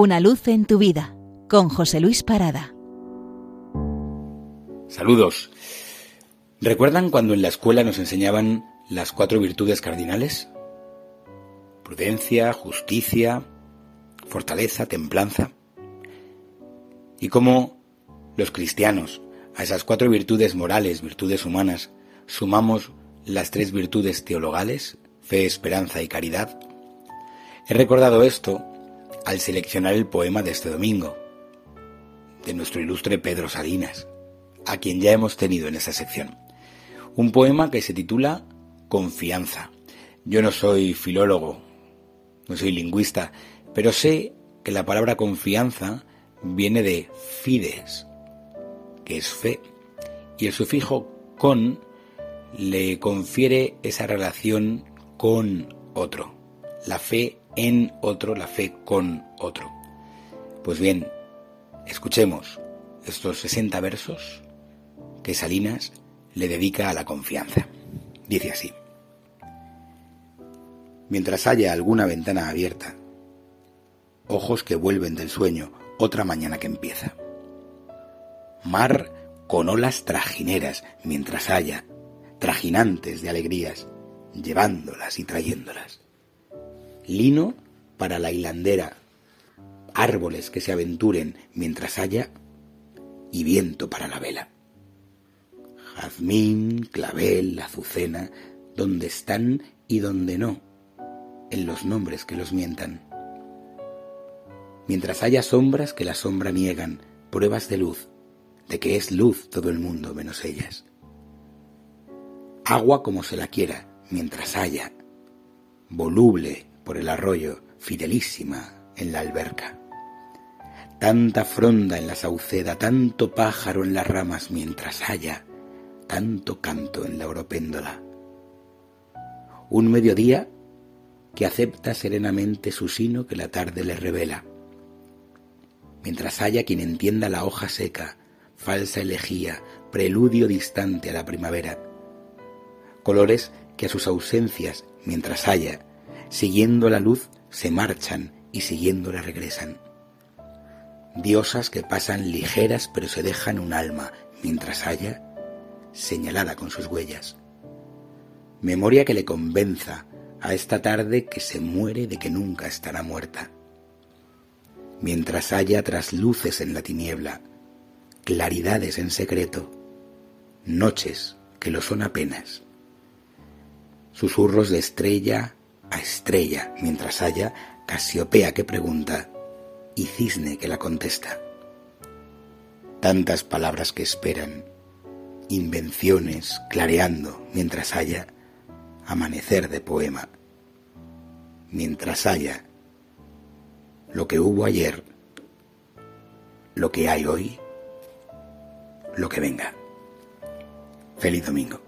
Una luz en tu vida con José Luis Parada. Saludos. ¿Recuerdan cuando en la escuela nos enseñaban las cuatro virtudes cardinales? Prudencia, justicia, fortaleza, templanza. Y cómo los cristianos a esas cuatro virtudes morales, virtudes humanas, sumamos las tres virtudes teologales, fe, esperanza y caridad. He recordado esto al seleccionar el poema de este domingo, de nuestro ilustre Pedro Salinas, a quien ya hemos tenido en esa sección. Un poema que se titula Confianza. Yo no soy filólogo, no soy lingüista, pero sé que la palabra confianza viene de fides, que es fe, y el sufijo con le confiere esa relación con otro, la fe en otro, la fe con otro. Pues bien, escuchemos estos 60 versos que Salinas le dedica a la confianza. Dice así. Mientras haya alguna ventana abierta, ojos que vuelven del sueño, otra mañana que empieza. Mar con olas trajineras, mientras haya, trajinantes de alegrías, llevándolas y trayéndolas. Lino para la hilandera, árboles que se aventuren mientras haya, y viento para la vela. Jazmín, clavel, azucena, donde están y donde no, en los nombres que los mientan. Mientras haya sombras que la sombra niegan, pruebas de luz, de que es luz todo el mundo menos ellas. Agua como se la quiera, mientras haya, voluble por el arroyo, fidelísima en la alberca. Tanta fronda en la sauceda, tanto pájaro en las ramas mientras haya, tanto canto en la oropéndola. Un mediodía que acepta serenamente su sino que la tarde le revela. Mientras haya quien entienda la hoja seca, falsa elegía, preludio distante a la primavera. Colores que a sus ausencias, mientras haya, siguiendo la luz, se marchan y siguiéndola regresan. Diosas que pasan ligeras pero se dejan un alma, mientras haya, señalada con sus huellas. Memoria que le convenza a esta tarde que se muere de que nunca estará muerta. Mientras haya trasluces en la tiniebla, claridades en secreto, noches que lo son apenas, susurros de estrella a estrella, mientras haya Casiopea que pregunta y cisne que la contesta. Tantas palabras que esperan, invenciones clareando mientras haya amanecer de poema, mientras haya lo que hubo ayer, lo que hay hoy, lo que venga. Feliz domingo.